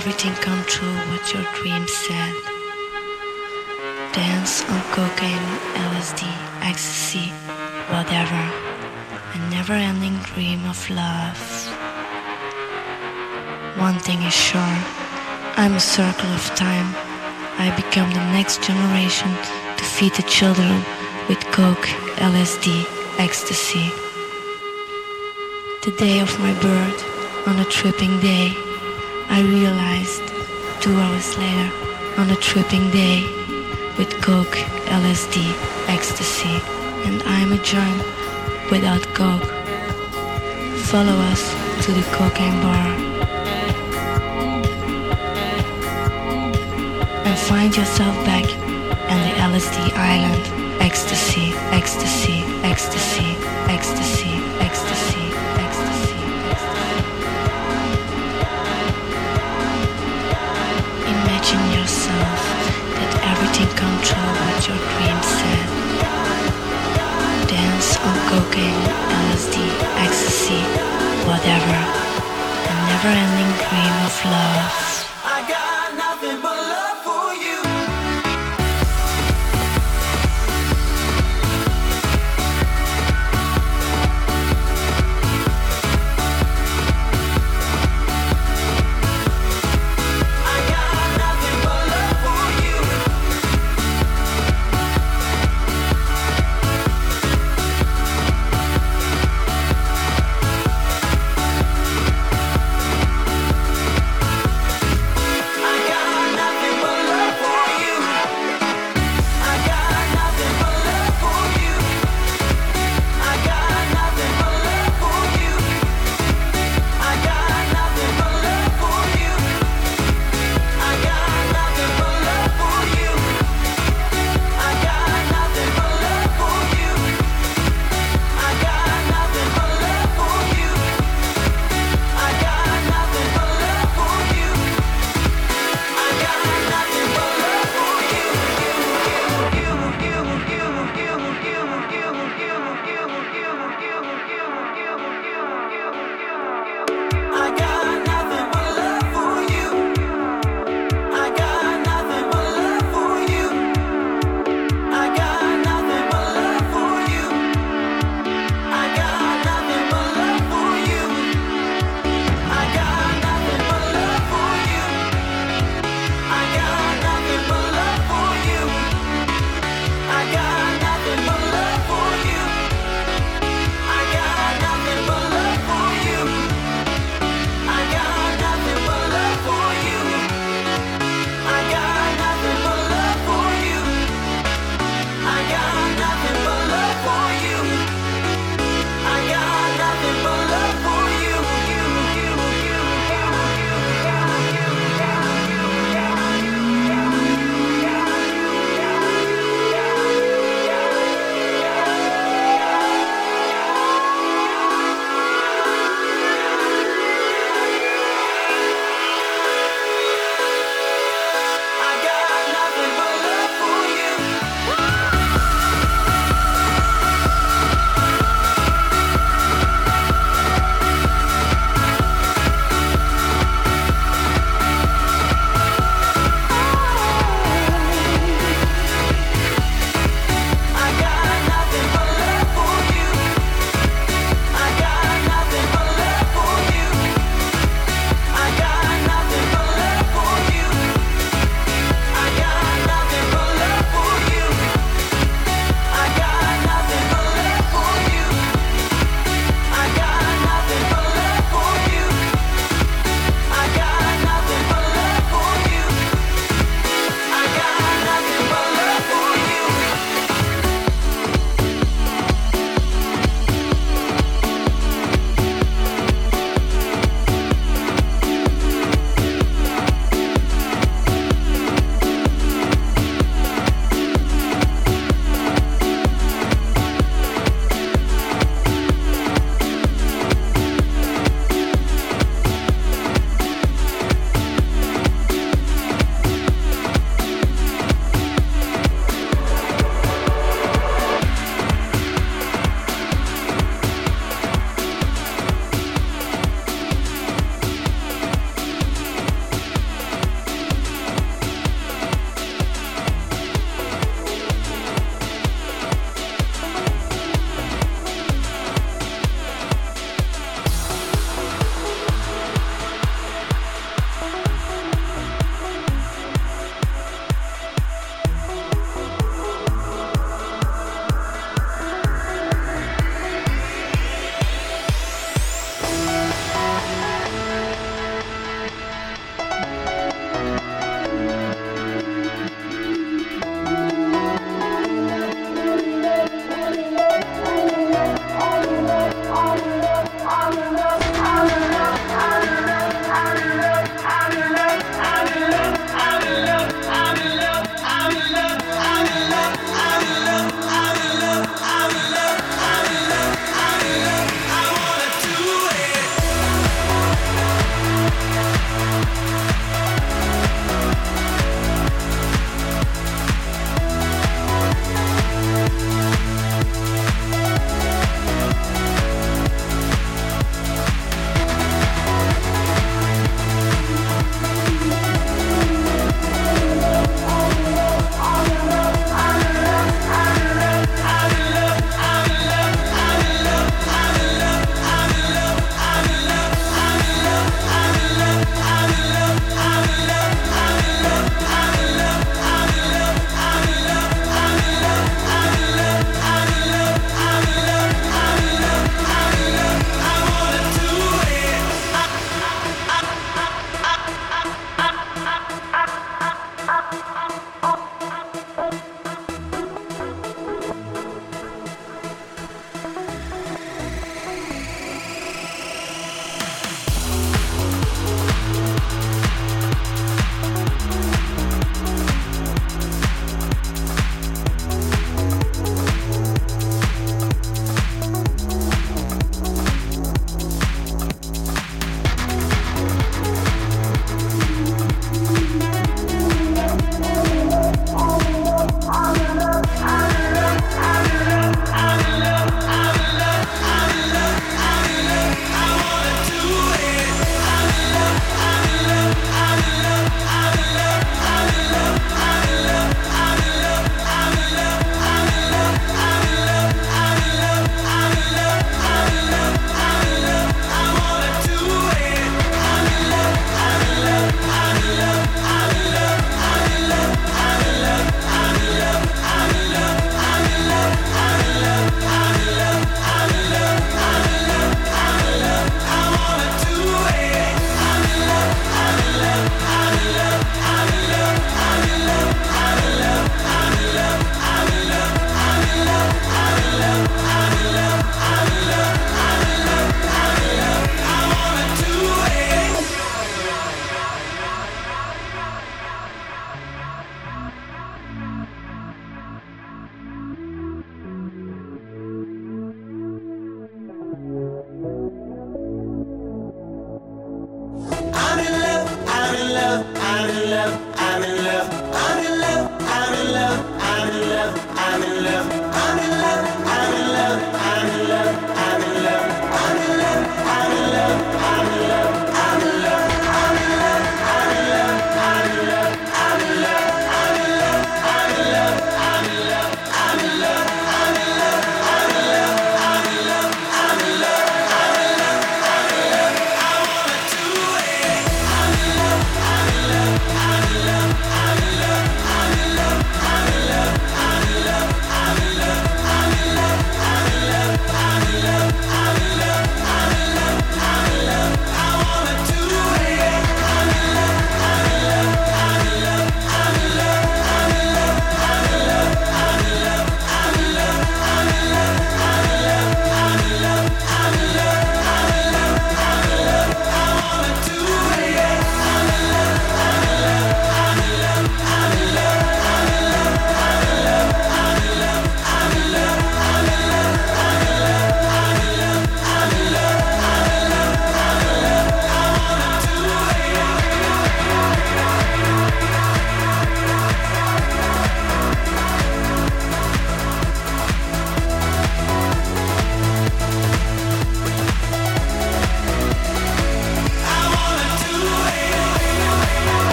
Everything come true what your dream said. Dance on cocaine, LSD, ecstasy, whatever. A never-ending dream of love. One thing is sure, I'm a circle of time. I become the next generation to feed the children with coke, LSD, ecstasy. The day of my birth, on a tripping day, I realized two hours later, on a tripping day, with coke, LSD, ecstasy, and I'm a germ without coke. Follow us to the cocaine bar. And find yourself back in the LSD island. Ecstasy, ecstasy, ecstasy, ecstasy. A never-ending dream of love.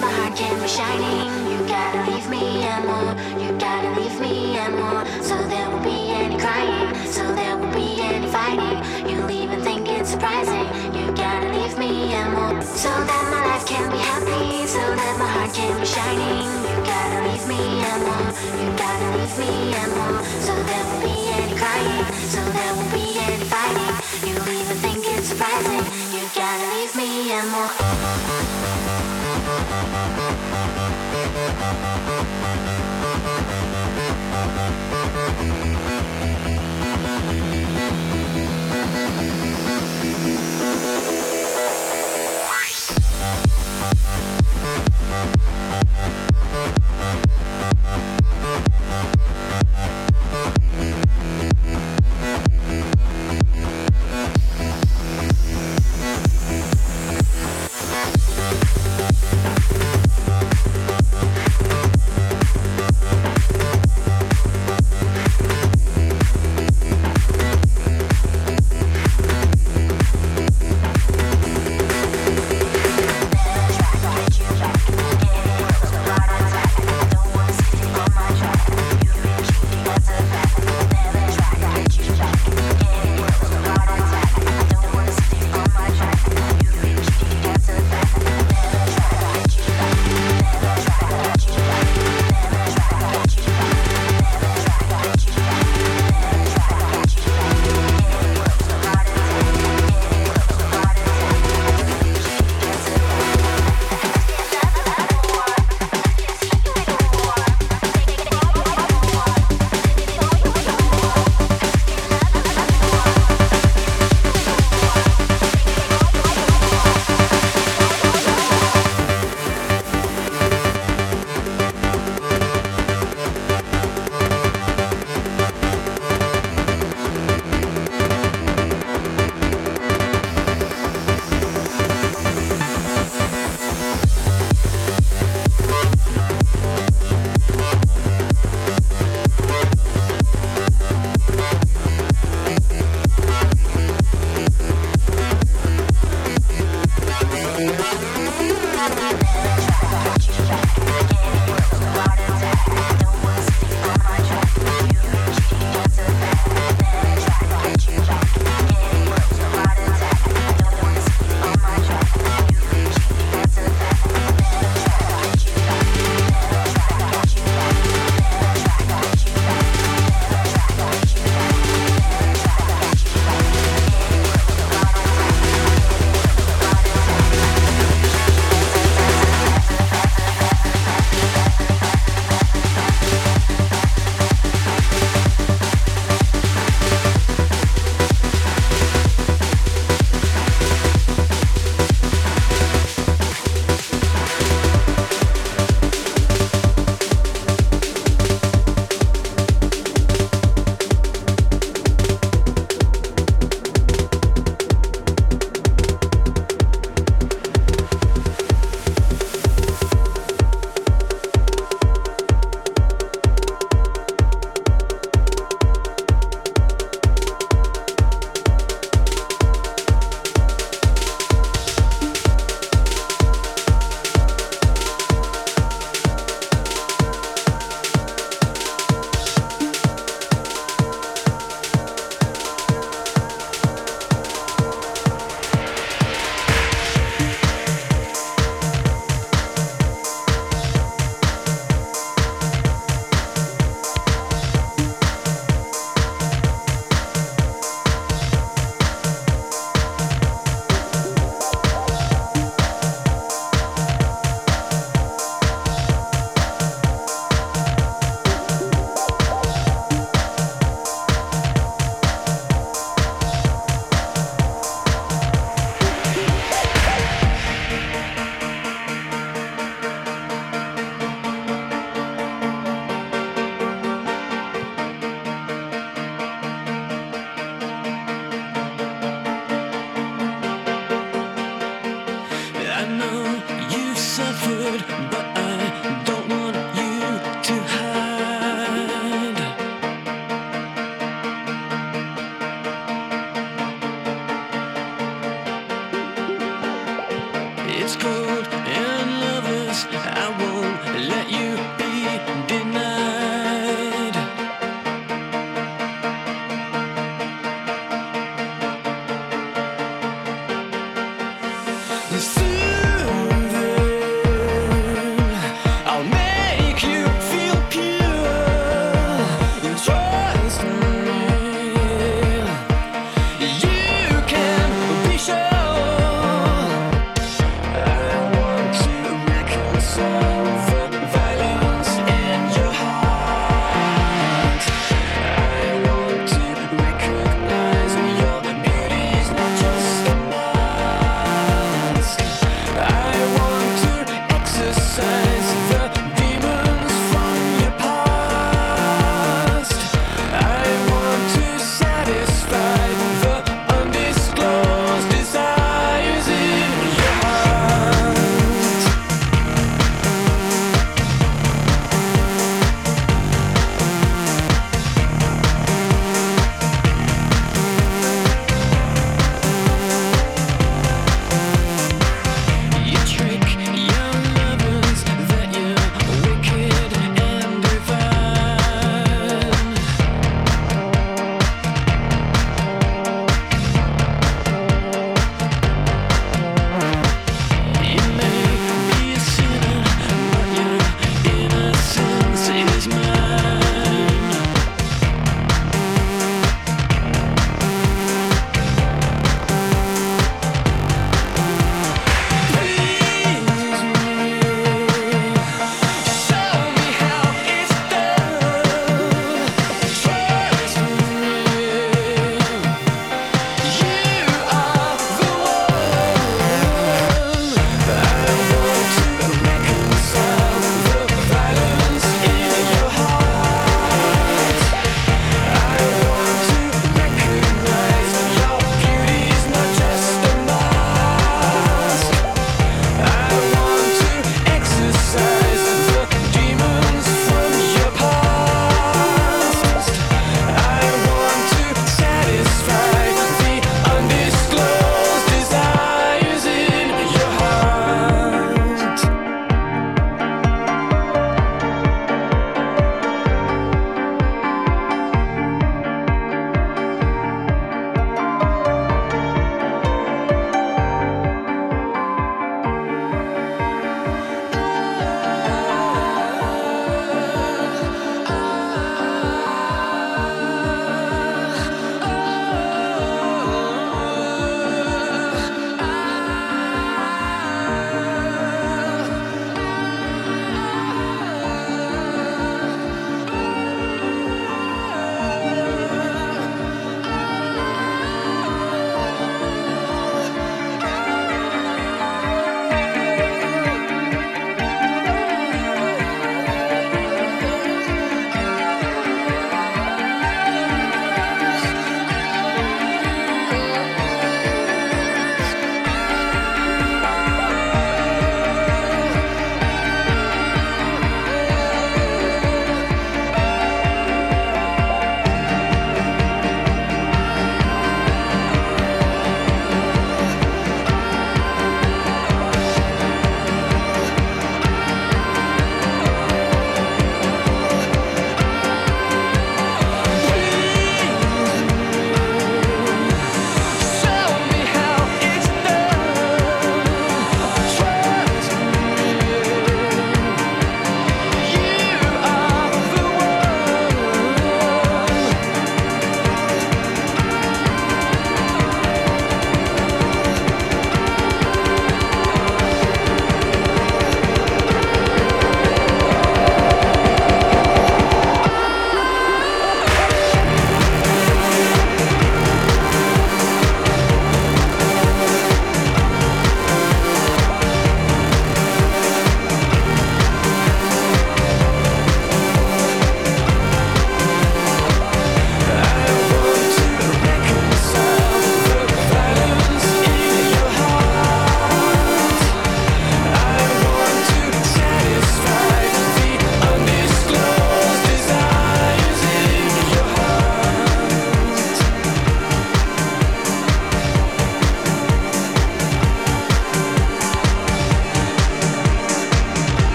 my heart can be shining. You gotta leave me and. You gotta leave me and. So there won't be any crying. So there won't be any fighting. You'll even think it's surprising. You gotta leave me and. So that my life can be happy. So that my heart can be shining. You gotta leave me and. You gotta leave me and. So there won't be any crying. So there won't be any fighting surprising. You gotta leave me and walk.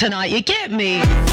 tonight, you get me?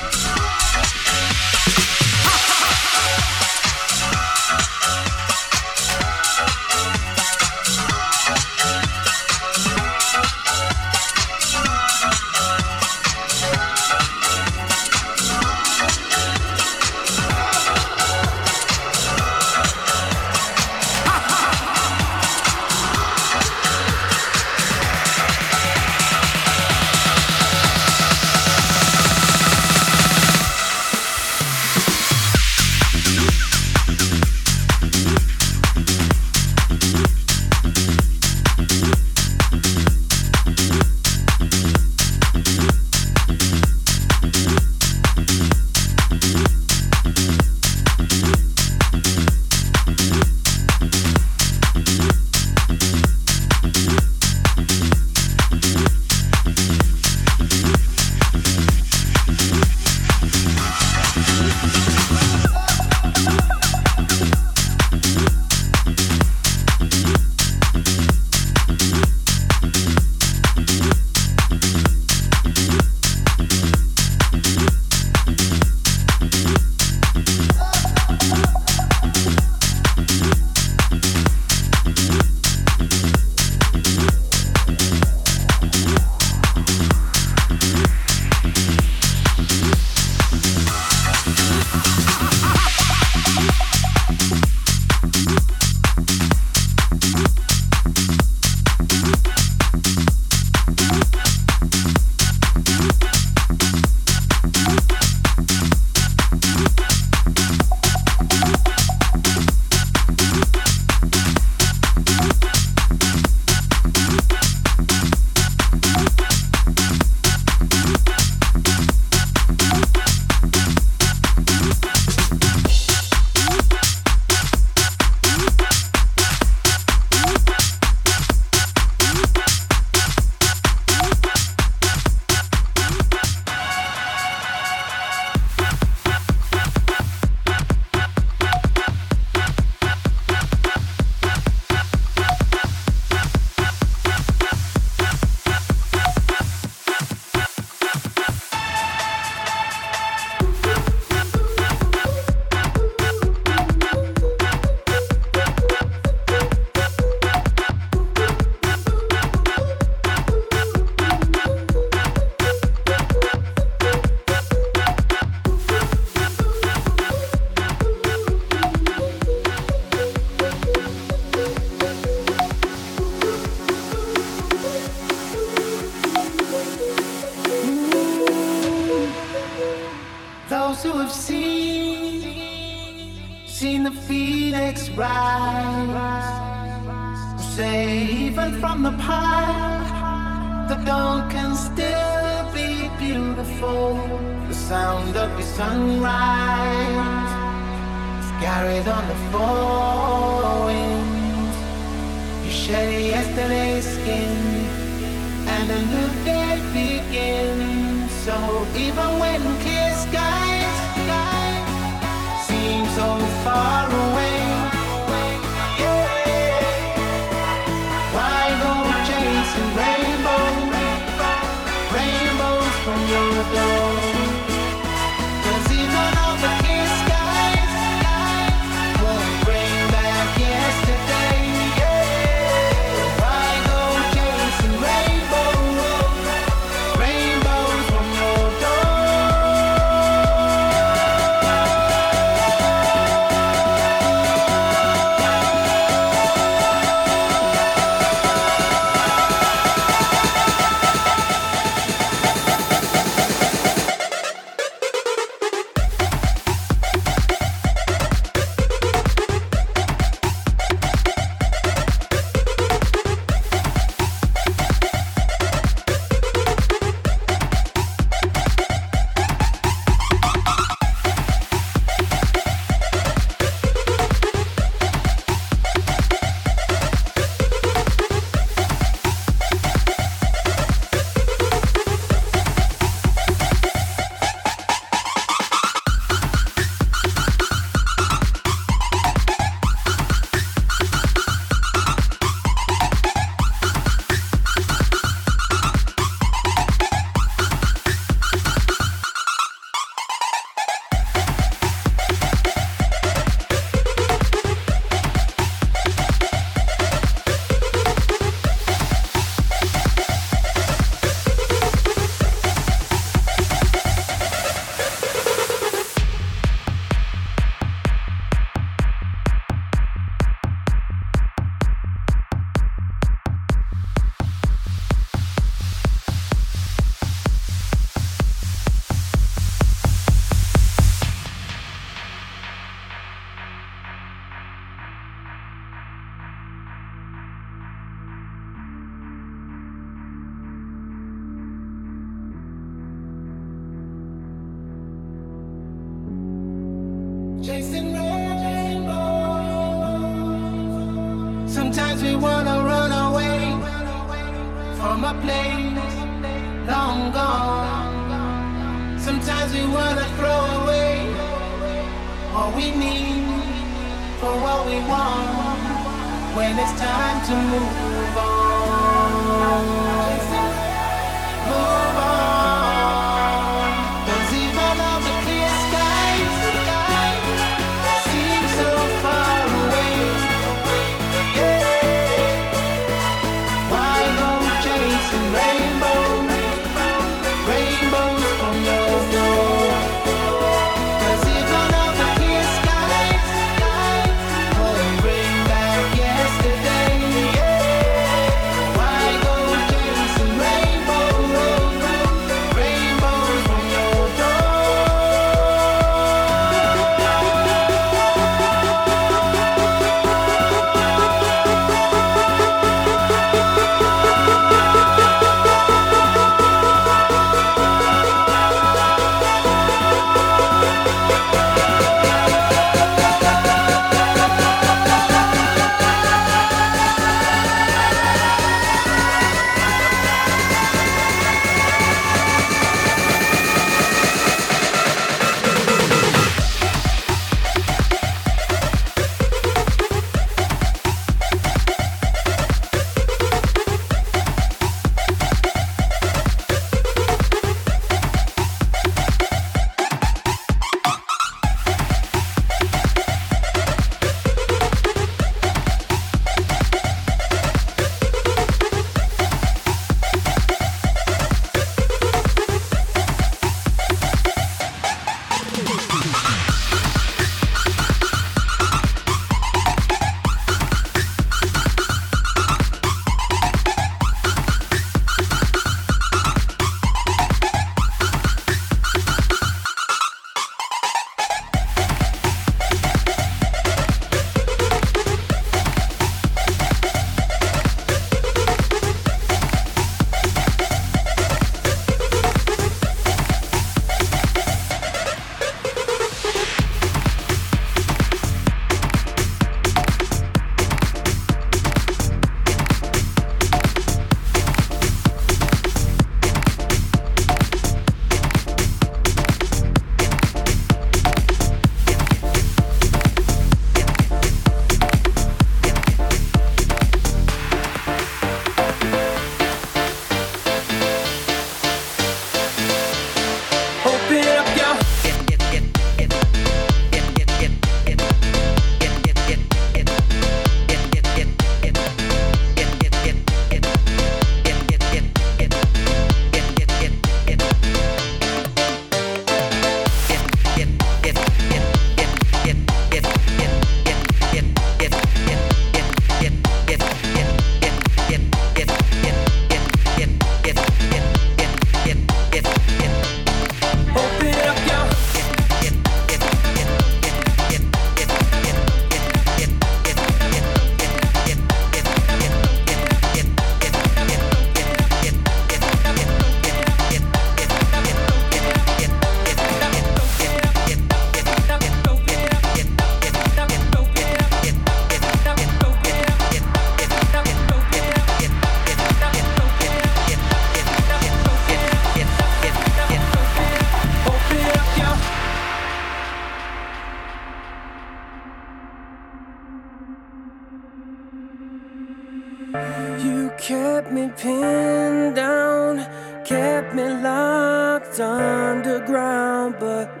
You kept me pinned down, kept me locked underground, but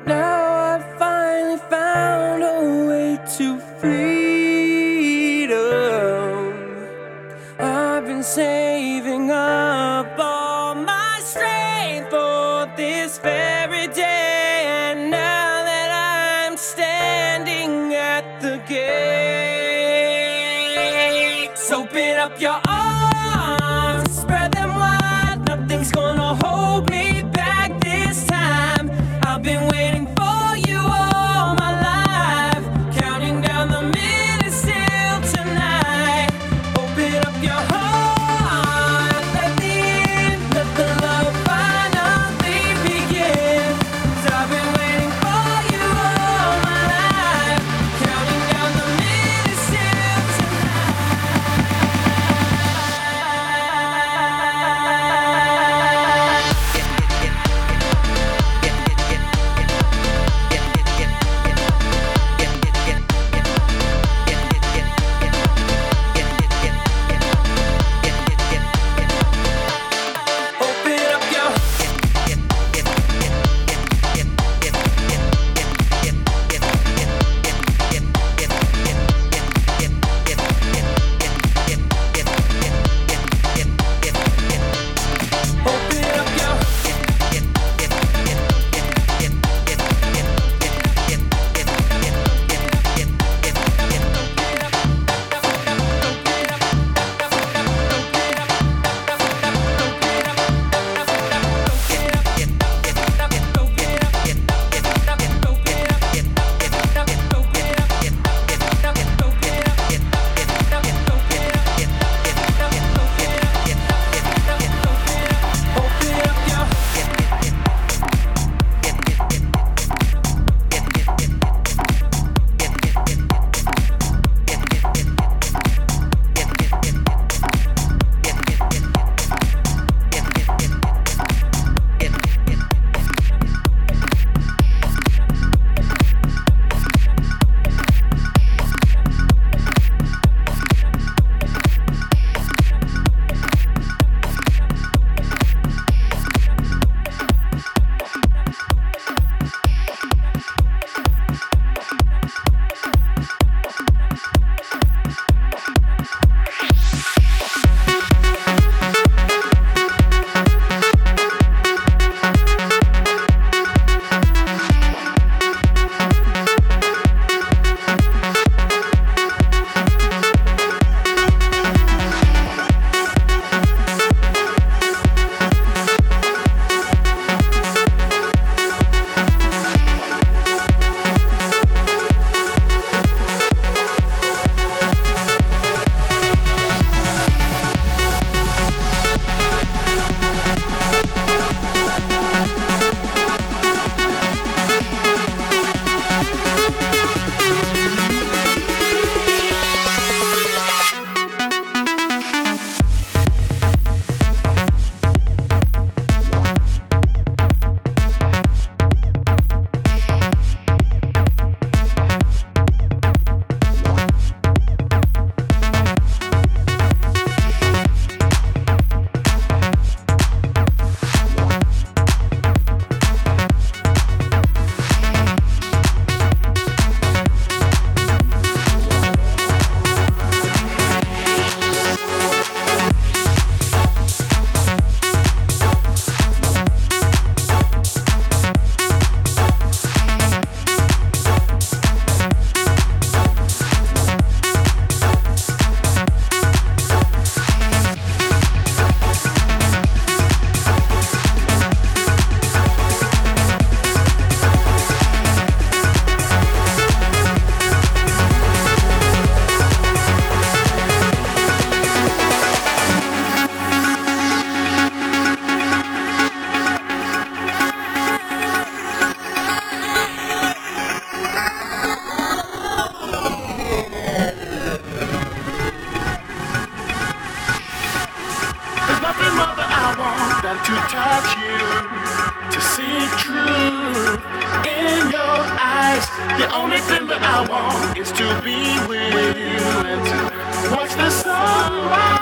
truth in your eyes. The only thing that I want is to be with you and watch the sunrise.